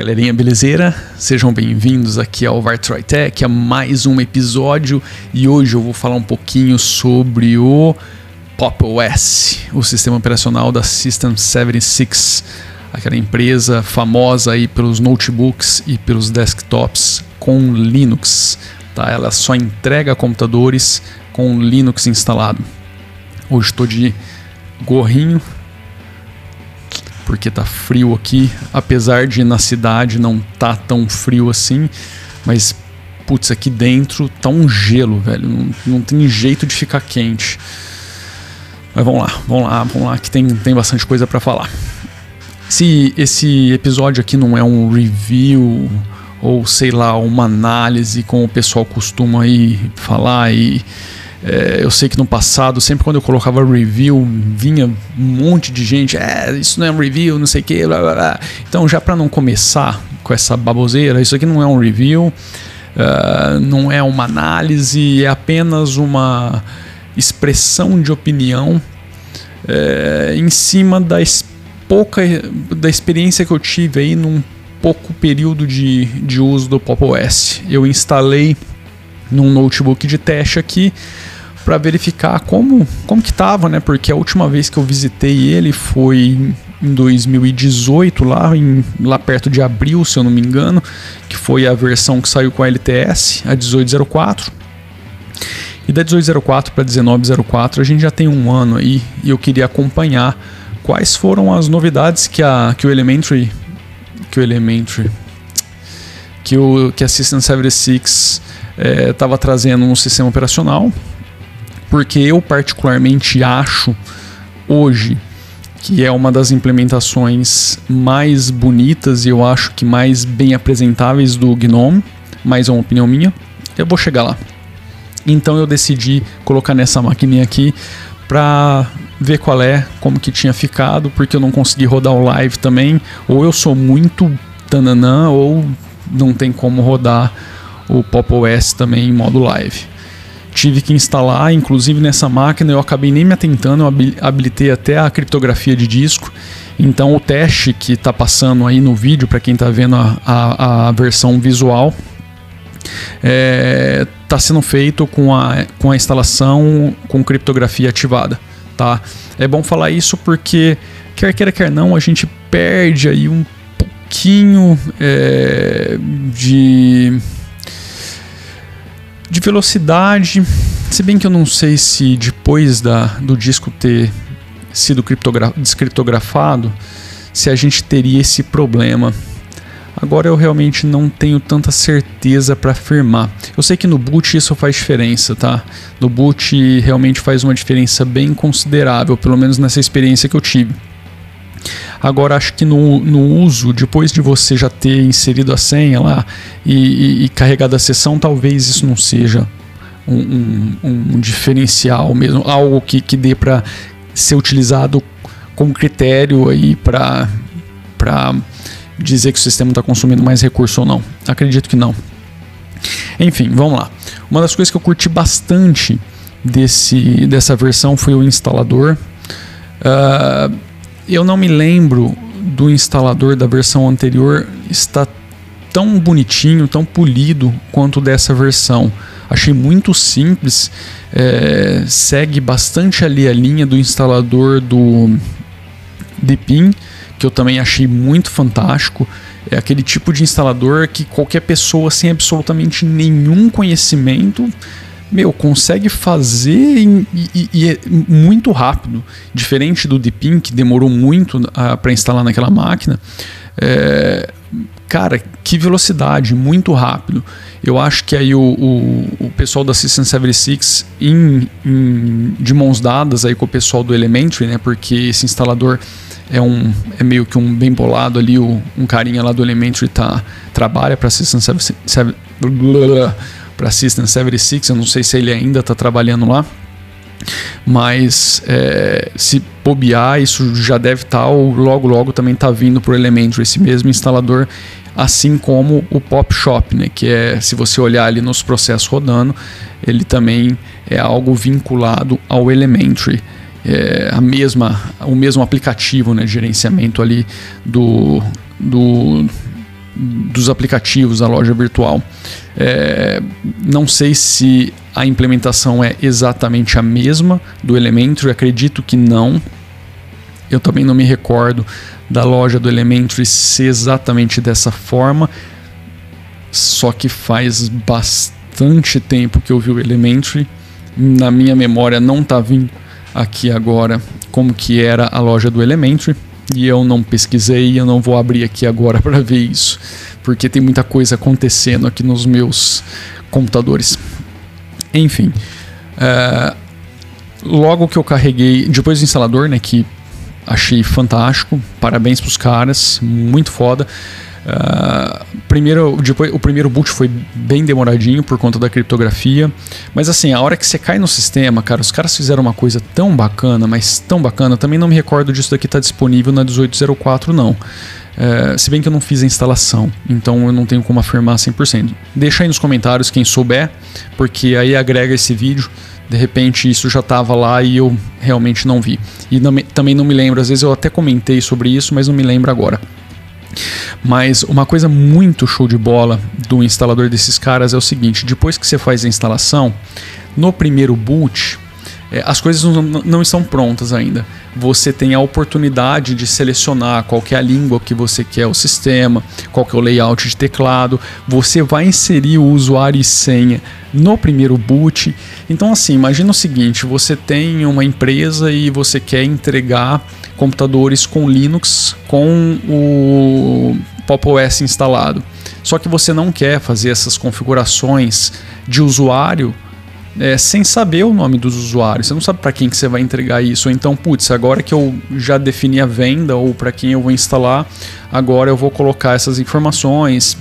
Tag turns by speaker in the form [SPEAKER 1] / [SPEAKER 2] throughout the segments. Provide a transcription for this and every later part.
[SPEAKER 1] galerinha, belezeira? Sejam bem-vindos aqui ao Vartroy Tech, a mais um episódio e hoje eu vou falar um pouquinho sobre o Pop OS, o sistema operacional da System 76, aquela empresa famosa aí pelos notebooks e pelos desktops com Linux, tá? Ela só entrega computadores com Linux instalado. Hoje estou de gorrinho porque tá frio aqui, apesar de na cidade não tá tão frio assim, mas putz, aqui dentro tá um gelo, velho, não, não tem jeito de ficar quente. Mas vamos lá, vamos lá, vamos lá, que tem, tem bastante coisa para falar. Se esse episódio aqui não é um review ou sei lá, uma análise como o pessoal costuma aí falar e é, eu sei que no passado, sempre quando eu colocava review, vinha um monte de gente, é, isso não é um review, não sei o que, blá, blá, blá. Então, já para não começar com essa baboseira, isso aqui não é um review, uh, não é uma análise, é apenas uma expressão de opinião é, em cima da pouca da experiência que eu tive aí num pouco período de, de uso do Pop OS. Eu instalei num notebook de teste aqui para verificar como, como que tava, né? Porque a última vez que eu visitei ele foi em 2018, lá, em, lá perto de abril, se eu não me engano, que foi a versão que saiu com a LTS, a 1804. E da 1804 para 1904 a gente já tem um ano aí e eu queria acompanhar quais foram as novidades que, a, que o Elementary que o Elementary que o que a System 76 estava é, trazendo no sistema operacional porque eu particularmente acho hoje que é uma das implementações mais bonitas e eu acho que mais bem apresentáveis do GNOME, mas é uma opinião minha. Eu vou chegar lá. Então eu decidi colocar nessa maquininha aqui para ver qual é, como que tinha ficado, porque eu não consegui rodar o live também, ou eu sou muito tananã ou não tem como rodar o Pop OS também em modo live tive que instalar, inclusive nessa máquina eu acabei nem me atentando, eu habilitei até a criptografia de disco. Então o teste que está passando aí no vídeo, para quem está vendo a, a, a, versão visual, está é, tá sendo feito com a, com a instalação com criptografia ativada. Tá? É bom falar isso porque, quer queira, quer não, a gente perde aí um pouquinho é, de de velocidade, se bem que eu não sei se depois da, do disco ter sido descriptografado, se a gente teria esse problema. Agora eu realmente não tenho tanta certeza para afirmar. Eu sei que no boot isso faz diferença, tá? No boot realmente faz uma diferença bem considerável, pelo menos nessa experiência que eu tive. Agora, acho que no, no uso, depois de você já ter inserido a senha lá e, e, e carregado a sessão, talvez isso não seja um, um, um diferencial mesmo, algo que, que dê para ser utilizado como critério aí para dizer que o sistema está consumindo mais recurso ou não. Acredito que não. Enfim, vamos lá. Uma das coisas que eu curti bastante desse, dessa versão foi o instalador. Uh, eu não me lembro do instalador da versão anterior estar tão bonitinho, tão polido quanto dessa versão. Achei muito simples, é, segue bastante ali a linha do instalador do Deepin, que eu também achei muito fantástico. É aquele tipo de instalador que qualquer pessoa sem absolutamente nenhum conhecimento meu, consegue fazer e, e, e é muito rápido. Diferente do Deepin, que demorou muito ah, para instalar naquela máquina. É, cara, que velocidade, muito rápido. Eu acho que aí o, o, o pessoal da System 76, em, em, de mãos dadas aí com o pessoal do Elementary, né, porque esse instalador é, um, é meio que um bem bolado ali, o, um carinha lá do Elementary tá, trabalha para a System 76 para System 76, eu não sei se ele ainda está trabalhando lá, mas é, se bobear, isso já deve estar, tá, ou logo logo também está vindo para o Elementor, esse mesmo instalador, assim como o Pop Shop, né, que é, se você olhar ali nos processos rodando, ele também é algo vinculado ao Elementary. É a mesma, o mesmo aplicativo né, de gerenciamento ali do, do dos aplicativos da loja virtual. É, não sei se a implementação é exatamente a mesma do Elementary, acredito que não. Eu também não me recordo da loja do Elementary ser exatamente dessa forma, só que faz bastante tempo que eu vi o Elementary. Na minha memória não está vindo aqui agora como que era a loja do Elementary e eu não pesquisei, eu não vou abrir aqui agora para ver isso, porque tem muita coisa acontecendo aqui nos meus computadores. Enfim, uh, logo que eu carreguei, depois do instalador, né, que achei fantástico, parabéns para os caras, muito foda. Uh, primeiro, depois, o primeiro boot foi bem demoradinho por conta da criptografia, mas assim, a hora que você cai no sistema, cara, os caras fizeram uma coisa tão bacana, mas tão bacana, também não me recordo disso daqui tá disponível na 1804 não. Uh, se bem que eu não fiz a instalação, então eu não tenho como afirmar 100%. Deixa aí nos comentários quem souber, porque aí agrega esse vídeo. De repente isso já estava lá e eu realmente não vi. E não também não me lembro, às vezes eu até comentei sobre isso, mas não me lembro agora. Mas uma coisa muito show de bola do instalador desses caras é o seguinte: depois que você faz a instalação, no primeiro boot, é, as coisas não, não, estão prontas ainda. Você tem a oportunidade de selecionar qual é a língua que você quer o sistema, qual é o layout de teclado. Você vai inserir o usuário e senha no primeiro boot. Então, assim, imagina o seguinte: você tem uma empresa e você quer entregar computadores com Linux com o Pop OS instalado. Só que você não quer fazer essas configurações de usuário é, sem saber o nome dos usuários. Você não sabe para quem que você vai entregar isso. Ou então, putz, agora que eu já defini a venda ou para quem eu vou instalar, agora eu vou colocar essas informações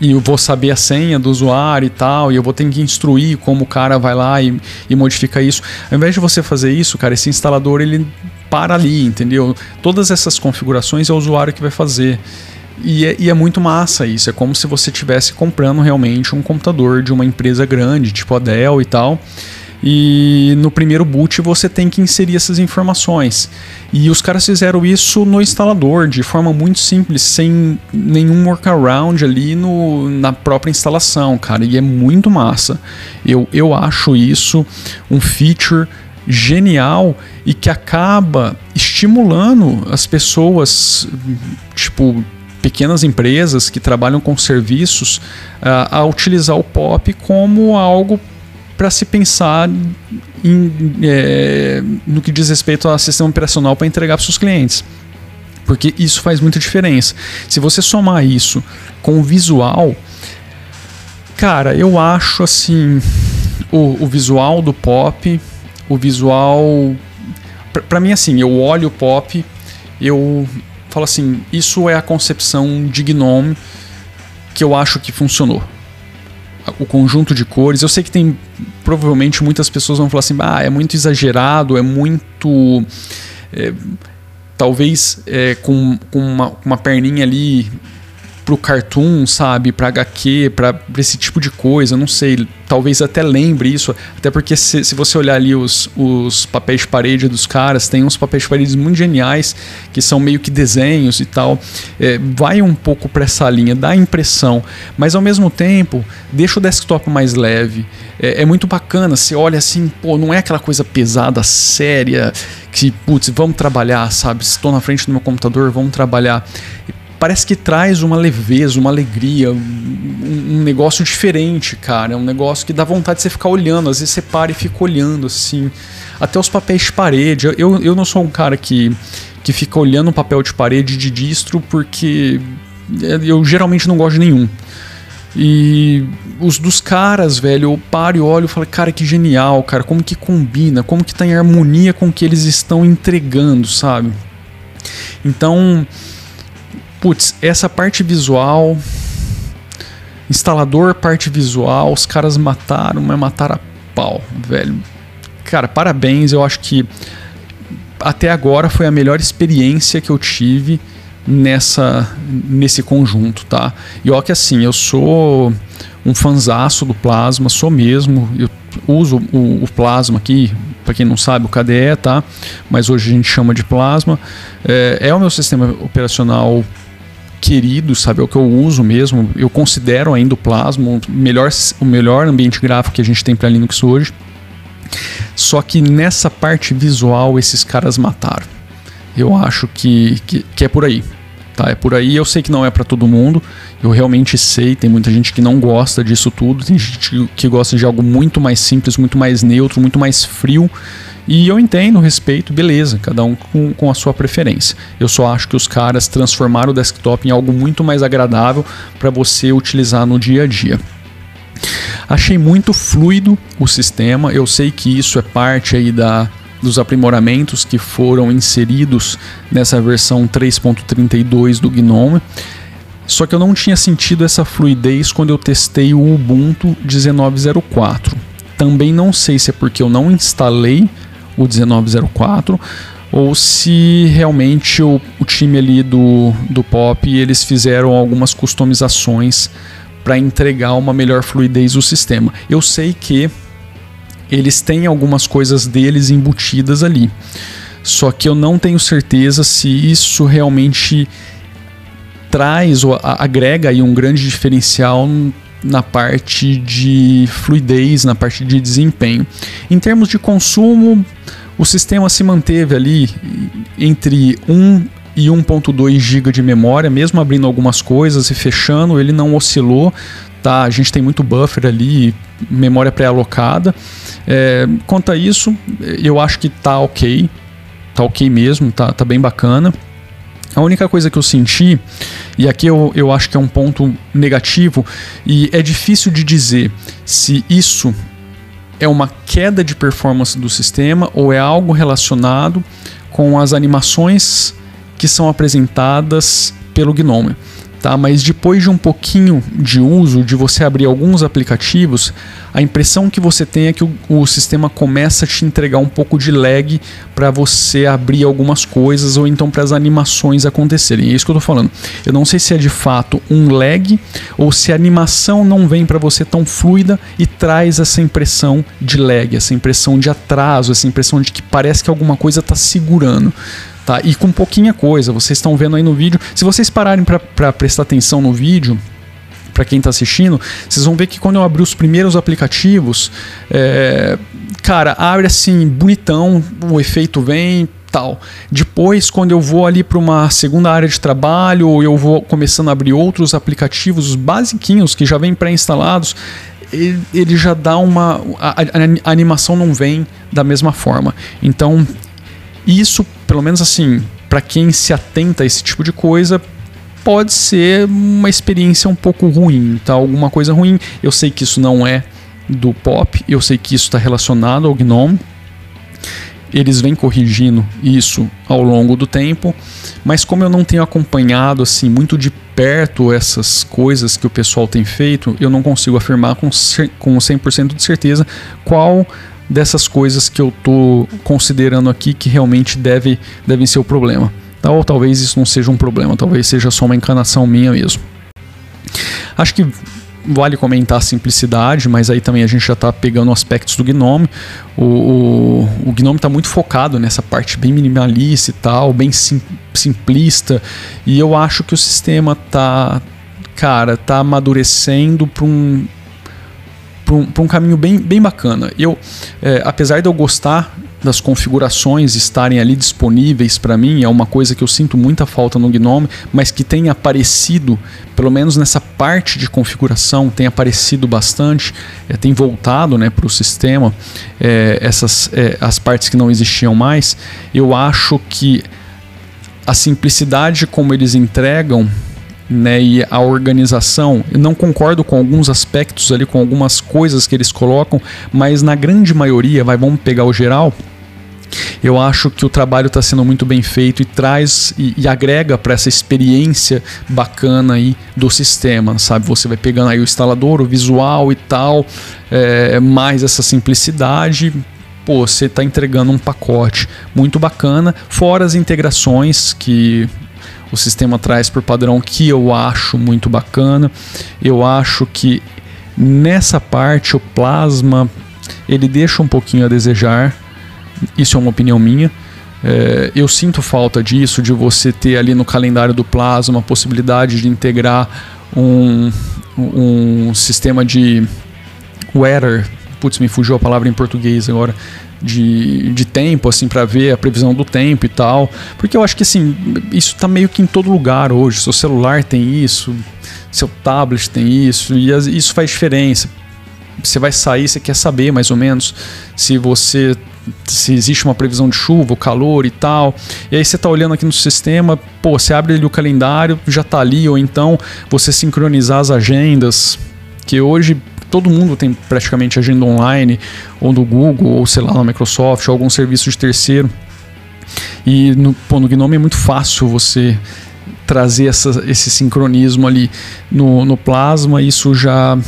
[SPEAKER 1] e eu vou saber a senha do usuário e tal, e eu vou ter que instruir como o cara vai lá e, e modifica isso. Ao invés de você fazer isso, cara, esse instalador ele para ali, entendeu? Todas essas configurações é o usuário que vai fazer. E é, e é, muito massa isso. É como se você estivesse comprando realmente um computador de uma empresa grande, tipo a Dell e tal. E no primeiro boot você tem que inserir essas informações. E os caras fizeram isso no instalador, de forma muito simples, sem nenhum workaround ali no, na própria instalação, cara. E é muito massa. Eu, eu acho isso um feature genial e que acaba estimulando as pessoas, tipo, pequenas empresas que trabalham com serviços, uh, a utilizar o POP como algo para se pensar em, é, no que diz respeito ao sistema operacional para entregar para seus clientes. Porque isso faz muita diferença. Se você somar isso com o visual, cara, eu acho assim o, o visual do pop, o visual para mim assim, eu olho o pop, eu falo assim, isso é a concepção de Gnome que eu acho que funcionou o conjunto de cores. Eu sei que tem provavelmente muitas pessoas vão falar assim, ah, é muito exagerado, é muito é, talvez é, com, com uma, uma perninha ali pro cartoon, sabe, para HQ, para esse tipo de coisa, não sei, talvez até lembre isso, até porque se, se você olhar ali os, os papéis de parede dos caras, tem uns papéis de parede muito geniais que são meio que desenhos e tal, é, vai um pouco para essa linha, dá impressão, mas ao mesmo tempo deixa o desktop mais leve, é, é muito bacana, você olha assim, pô, não é aquela coisa pesada, séria, que, putz, vamos trabalhar, sabe, estou na frente do meu computador, vamos trabalhar parece que traz uma leveza, uma alegria, um, um, negócio diferente, cara. É um negócio que dá vontade de você ficar olhando. Às vezes você para e fica olhando assim. Até os papéis de parede. Eu, eu não sou um cara que, que fica olhando um papel de parede de distro porque eu geralmente não gosto de nenhum. E os dos caras, velho, eu paro e olho e falo, cara, que genial, cara, como que combina, como que tá em harmonia com o que eles estão entregando, sabe? Então, putz, essa parte visual, instalador, parte visual, os caras mataram, mas mataram a pau, velho. Cara, parabéns, eu acho que até agora foi a melhor experiência que eu tive nessa nesse conjunto, tá? E ó que assim, eu sou um fanzaço do Plasma, sou mesmo, eu uso o, o Plasma aqui, para quem não sabe, o KDE, tá? Mas hoje a gente chama de Plasma. É, é o meu sistema operacional querido, sabe? É o que eu uso mesmo. Eu considero ainda o Plasma o melhor, o melhor ambiente gráfico que a gente tem para Linux hoje. Só que nessa parte visual esses caras mataram. Eu acho que, que, que é por aí. Tá, é por aí. Eu sei que não é para todo mundo. Eu realmente sei. Tem muita gente que não gosta disso tudo. Tem gente que gosta de algo muito mais simples, muito mais neutro, muito mais frio. E eu entendo, respeito, beleza, cada um com, com, a sua preferência. Eu só acho que os caras transformaram o desktop em algo muito mais agradável para você utilizar no dia a dia. Achei muito fluido o sistema. Eu sei que isso é parte aí da, dos aprimoramentos que foram inseridos nessa versão 3.32 do GNOME. Só que eu não tinha sentido essa fluidez quando eu testei o Ubuntu 19.04. Também não sei se é porque eu não instalei o 1904 ou se realmente o, o time ali do, do Pop eles fizeram algumas customizações para entregar uma melhor fluidez do sistema. Eu sei que eles têm algumas coisas deles embutidas ali. Só que eu não tenho certeza se isso realmente traz ou agrega aí um grande diferencial na parte de fluidez, na parte de desempenho. Em termos de consumo, o sistema se manteve ali entre 1 e 1.2 GB de memória, mesmo abrindo algumas coisas e fechando, ele não oscilou. Tá, a gente tem muito buffer ali, memória pré-alocada. É, quanto a isso, eu acho que tá ok, tá ok mesmo, tá, tá bem bacana. A única coisa que eu senti, e aqui eu, eu acho que é um ponto negativo, e é difícil de dizer se isso é uma queda de performance do sistema ou é algo relacionado com as animações que são apresentadas pelo Gnome tá? Mas depois de um pouquinho de uso, de você abrir alguns aplicativos, a impressão que você tem é que o, o sistema começa a te entregar um pouco de lag para você abrir algumas coisas ou então para as animações acontecerem. É isso que eu estou falando. Eu não sei se é de fato um lag ou se a animação não vem para você tão fluida e traz essa impressão de lag, essa impressão de atraso, essa impressão de que parece que alguma coisa está segurando. Tá? E com pouquinha coisa, vocês estão vendo aí no vídeo. Se vocês pararem para prestar atenção no vídeo, para quem está assistindo, vocês vão ver que quando eu abri os primeiros aplicativos, é, cara, abre assim, bonitão, o efeito vem, tal. Depois, quando eu vou ali para uma segunda área de trabalho, ou eu vou começando a abrir outros aplicativos, os basiquinhos que já vêm pré-instalados, ele, ele, já dá uma. A, a, a, animação não vem da mesma forma. Então, isso, pelo menos assim, para quem se atenta a esse tipo de coisa, pode ser uma experiência um pouco ruim, tá? Alguma coisa ruim. Eu sei que isso não é do pop, eu sei que isso está relacionado ao GNOME. Eles vêm corrigindo isso ao longo do tempo, mas como eu não tenho acompanhado assim muito de perto essas coisas que o pessoal tem feito, eu não consigo afirmar com, com 100% de certeza qual dessas coisas que eu estou considerando aqui que realmente deve, devem ser o problema. Tá? Ou talvez isso não seja um problema, talvez seja só uma encanação minha mesmo. Acho que vale comentar a simplicidade, mas aí também a gente já está pegando aspectos do Gnome. O, o, o Gnome está muito focado nessa parte bem minimalista e tal, bem sim, simplista, e eu acho que o sistema está cara, tá amadurecendo para um, para um, um, caminho bem, bem bacana. Eu, é, apesar de eu gostar das configurações estarem ali disponíveis para mim, é uma coisa que eu sinto muita falta no Gnome, mas que tem aparecido, pelo menos nessa parte de configuração, tem aparecido bastante, é, tem voltado né, para o sistema é, essas é, as partes que não existiam mais. Eu acho que a simplicidade como eles entregam né, e a organização. Eu não concordo com alguns aspectos ali, com algumas coisas que eles colocam, mas na grande maioria, vai, vamos pegar o geral. Eu acho que o trabalho está sendo muito bem feito e traz e, e agrega para essa experiência bacana aí do sistema, sabe? Você vai pegando aí o instalador, o visual e tal, é, mais essa simplicidade, pô, você está entregando um pacote muito bacana, fora as integrações que o sistema traz por padrão que eu acho muito bacana. Eu acho que nessa parte o plasma ele deixa um pouquinho a desejar. Isso é uma opinião minha. É, eu sinto falta disso, de você ter ali no calendário do Plasma a possibilidade de integrar um, um sistema de weather, putz, me fugiu a palavra em português agora, de, de tempo, assim, para ver a previsão do tempo e tal. Porque eu acho que, assim, isso tá meio que em todo lugar hoje. Seu celular tem isso, seu tablet tem isso, e isso faz diferença. Você vai sair, você quer saber mais ou menos se você se existe uma previsão de chuva, calor e tal. E aí você está olhando aqui no sistema, pô, você abre ali o calendário, já está ali, ou então você sincronizar as agendas, que hoje todo mundo tem praticamente agenda online, ou do Google, ou sei lá, na Microsoft, ou algum serviço de terceiro. E no, pô, no Gnome é muito fácil você trazer essa, esse sincronismo ali no, no Plasma, isso já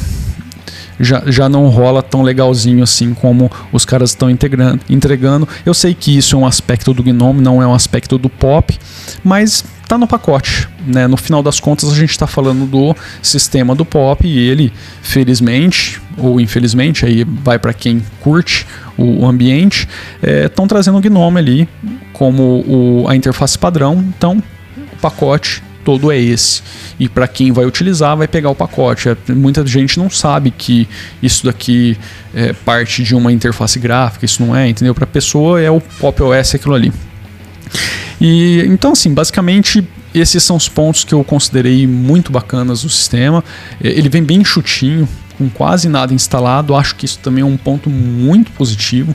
[SPEAKER 1] já, já não rola tão legalzinho assim como os caras estão entregando. Eu sei que isso é um aspecto do Gnome, não é um aspecto do Pop, mas tá no pacote. Né? No final das contas, a gente está falando do sistema do Pop e ele, felizmente ou infelizmente, aí vai para quem curte o ambiente, estão é, trazendo o Gnome ali como o, a interface padrão. Então, o pacote todo é esse. E para quem vai utilizar, vai pegar o pacote. É, muita gente não sabe que isso daqui é parte de uma interface gráfica, isso não é, entendeu? Para a pessoa é o Pop OS aquilo ali. E então assim, basicamente esses são os pontos que eu considerei muito bacanas do sistema. É, ele vem bem chutinho, com quase nada instalado. Acho que isso também é um ponto muito positivo.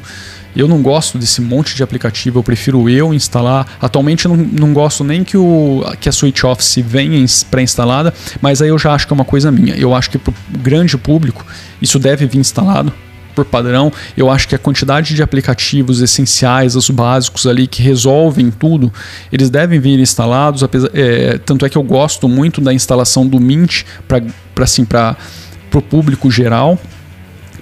[SPEAKER 1] Eu não gosto desse monte de aplicativo, eu prefiro eu instalar. Atualmente não, não gosto nem que, o, que a Switch Office venha pré-instalada, mas aí eu já acho que é uma coisa minha. Eu acho que para o grande público isso deve vir instalado por padrão. Eu acho que a quantidade de aplicativos essenciais, os básicos ali que resolvem tudo, eles devem vir instalados. Apesar, é, tanto é que eu gosto muito da instalação do Mint para assim, o público geral,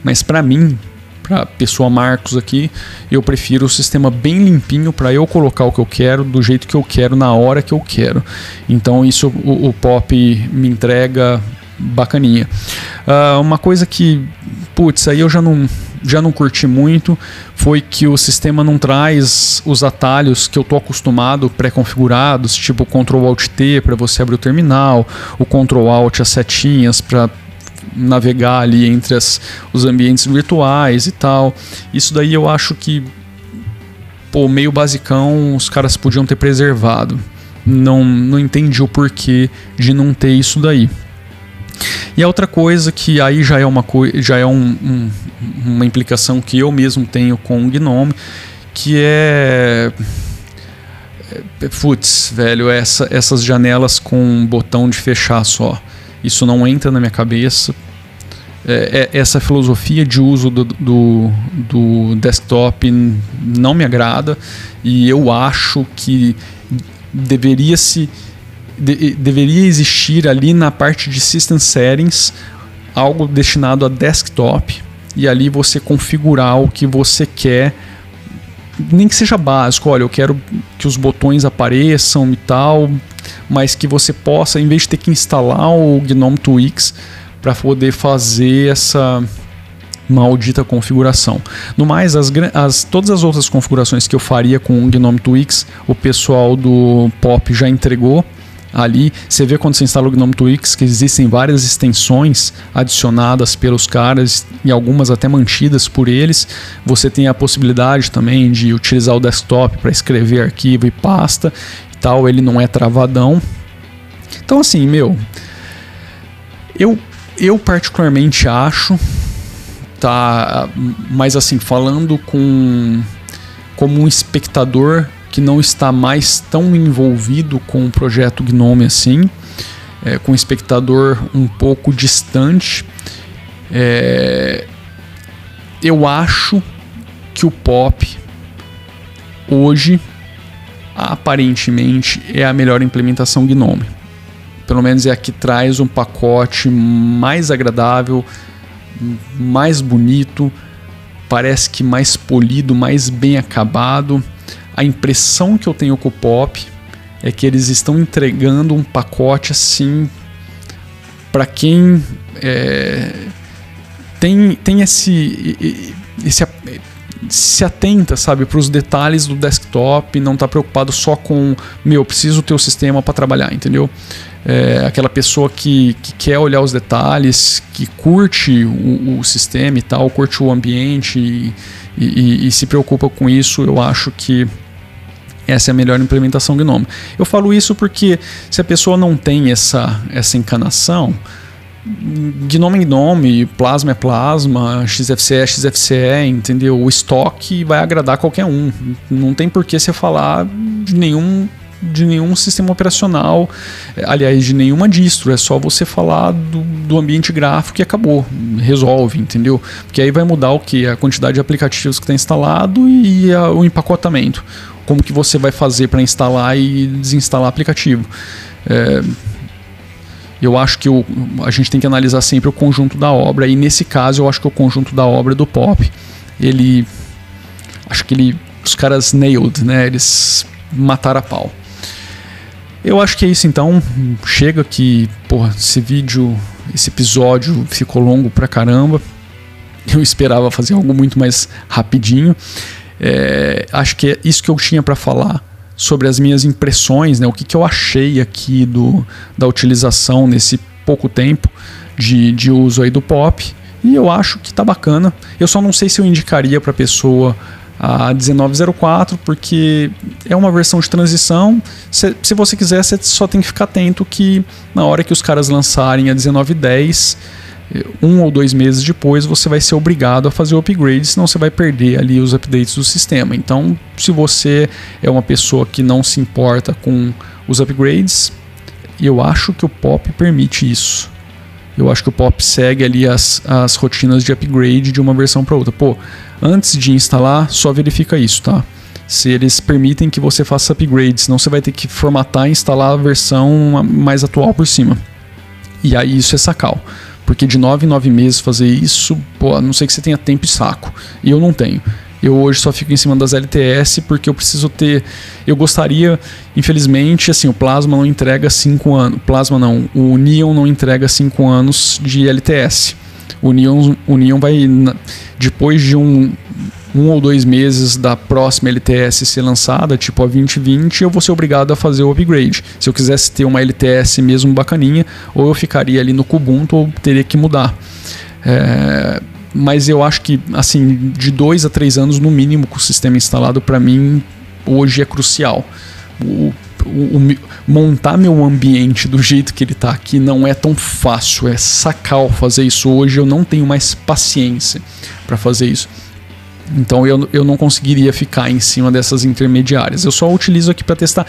[SPEAKER 1] mas para mim, para pessoa Marcos aqui, eu prefiro o sistema bem limpinho para eu colocar o que eu quero do jeito que eu quero na hora que eu quero. Então isso o, o Pop me entrega bacaninha. Uh, uma coisa que, putz, aí eu já não já não curti muito foi que o sistema não traz os atalhos que eu tô acostumado pré-configurados, tipo Ctrl Alt T para você abrir o terminal, o Ctrl Alt as setinhas para navegar ali entre as, os ambientes virtuais e tal. Isso daí eu acho que, pô, meio basicão, os caras podiam ter preservado. Não, não entendi o porquê de não ter isso daí. E a outra coisa que aí já é uma, já é um, um, uma implicação que eu mesmo tenho com o Gnome, que é, é putz, velho, essa, essas janelas com um botão de fechar só. Isso não entra na minha cabeça. É, é, essa filosofia de uso do, do, do, desktop não me agrada e eu acho que deveria se de, deveria existir ali na parte de System Settings algo destinado a desktop e ali você configurar o que você quer nem que seja básico, olha, eu quero que os botões apareçam e tal, mas que você possa, em vez de ter que instalar o GNOME Twix para poder fazer essa maldita configuração. No mais, as, as, todas as outras configurações que eu faria com o GNOME Twix, o pessoal do Pop já entregou ali. Você vê quando você instala o GNOME Twix que existem várias extensões adicionadas pelos caras e algumas até mantidas por eles. Você tem a possibilidade também de utilizar o desktop para escrever arquivo e pasta e tal. Ele não é travadão. Então assim, meu, eu eu particularmente acho tá, mas assim falando com como um espectador que não está mais tão envolvido com o projeto Gnome assim, é, com o espectador um pouco distante. É, eu acho que o pop hoje aparentemente é a melhor implementação Gnome. Pelo menos é a que traz um pacote mais agradável, mais bonito, parece que mais polido, mais bem acabado a impressão que eu tenho com o Pop é que eles estão entregando um pacote assim para quem é, tem, tem esse, esse se atenta, sabe, para os detalhes do desktop, não está preocupado só com, meu, preciso ter o sistema para trabalhar, entendeu? É aquela pessoa que, que quer olhar os detalhes, que curte o, o sistema e tal, curte o ambiente e, e, e, se preocupa com isso, eu acho que essa é a melhor implementação GNOME. Eu falo isso porque se a pessoa não tem essa, essa encanação, Gnome é Gnome, Plasma é Plasma, XFCE é XFCE, entendeu? O estoque vai agradar qualquer um. Não tem por que você falar de nenhum de nenhum sistema operacional, aliás, de nenhuma distro, é só você falar do, do ambiente gráfico e acabou, resolve, entendeu? Porque aí vai mudar o que? A quantidade de aplicativos que está instalado e a, o empacotamento. Como que você vai fazer para instalar e desinstalar aplicativo. É, eu acho que o, a gente tem que analisar sempre o conjunto da obra, e nesse caso eu acho que o conjunto da obra do Pop, ele. Acho que ele. Os caras nailed, né? Eles mataram a pau. Eu acho que é isso então. Chega que, porra, esse vídeo, esse episódio ficou longo pra caramba. Eu esperava fazer algo muito mais rapidinho. É, acho que é isso que eu tinha para falar sobre as minhas impressões, né? O que, que eu achei aqui do, da utilização nesse pouco tempo de, de uso aí do pop. E eu acho que tá bacana. Eu só não sei se eu indicaria para pessoa a 1904, porque é uma versão de transição. Se, se você quiser, você só tem que ficar atento que na hora que os caras lançarem a 1910 um ou dois meses depois você vai ser obrigado a fazer o upgrade, senão você vai perder ali os updates do sistema. Então, se você é uma pessoa que não se importa com os upgrades, eu acho que o POP permite isso. Eu acho que o POP segue ali as, as rotinas de upgrade de uma versão para outra. Pô, antes de instalar, só verifica isso, tá? Se eles permitem que você faça upgrade, senão você vai ter que formatar e instalar a versão mais atual por cima. E aí isso é sacal. Porque de nove em nove meses fazer isso, pô, a não sei que você tenha tempo e saco. E eu não tenho. Eu hoje só fico em cima das LTS porque eu preciso ter. Eu gostaria, infelizmente, assim, o Plasma não entrega 5 anos. Plasma não, o Neon não entrega 5 anos de LTS. O Neon, o Neon vai. Depois de um, um ou dois meses da próxima LTS ser lançada, tipo a 2020, eu vou ser obrigado a fazer o upgrade. Se eu quisesse ter uma LTS mesmo bacaninha, ou eu ficaria ali no Kubuntu ou teria que mudar. É, mas eu acho que, assim, de dois a três anos no mínimo com o sistema instalado, para mim, hoje é crucial. O, o, o, montar meu ambiente do jeito que ele está aqui não é tão fácil, é sacal fazer isso hoje. Eu não tenho mais paciência para fazer isso. Então eu, eu não conseguiria ficar em cima dessas intermediárias. Eu só utilizo aqui para testar.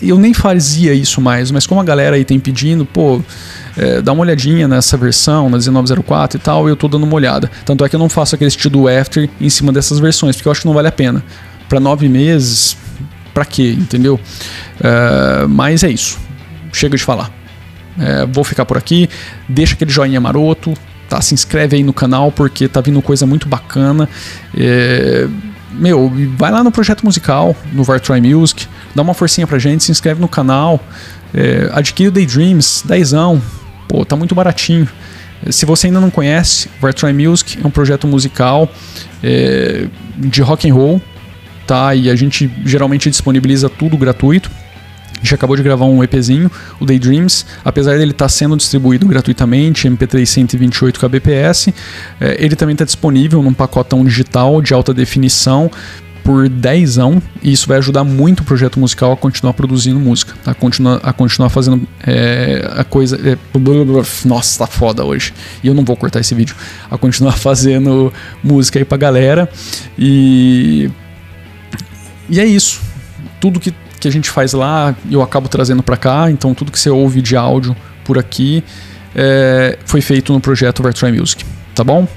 [SPEAKER 1] Eu nem fazia isso mais, mas como a galera aí tem pedindo, pô, é, dá uma olhadinha nessa versão, na 1904 e tal, eu tô dando uma olhada. Tanto é que eu não faço aquele estilo after em cima dessas versões, porque eu acho que não vale a pena. Para nove meses, para quê, entendeu? É, mas é isso. Chega de falar. É, vou ficar por aqui. Deixa aquele joinha maroto tá? Se inscreve aí no canal porque tá vindo coisa muito bacana. É, meu, vai lá no projeto musical, no Vartry Music, dá uma forcinha pra gente, se inscreve no canal, é, adquire o Daydreams, dezão, pô, tá muito baratinho. Se você ainda não conhece, Vartry Music é um projeto musical é, de rock and roll, tá? E a gente geralmente disponibiliza tudo gratuito. Gente acabou de gravar um EPzinho, o Daydreams, apesar dele estar tá sendo distribuído gratuitamente, MP3 128 kbps, ele também está disponível num pacotão digital de alta definição por 10 e isso vai ajudar muito o projeto musical a continuar produzindo música, a continuar, a continuar fazendo é, a coisa. É, nossa, tá foda hoje. E eu não vou cortar esse vídeo. A continuar fazendo música aí pra galera. E. E é isso. Tudo que que a gente faz lá eu acabo trazendo para cá, então tudo que você ouve de áudio por aqui é, foi feito no projeto Overtry Music, tá bom?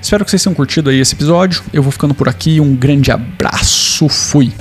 [SPEAKER 1] Espero que vocês tenham curtido aí esse episódio. Eu vou ficando por aqui. Um grande abraço. Fui.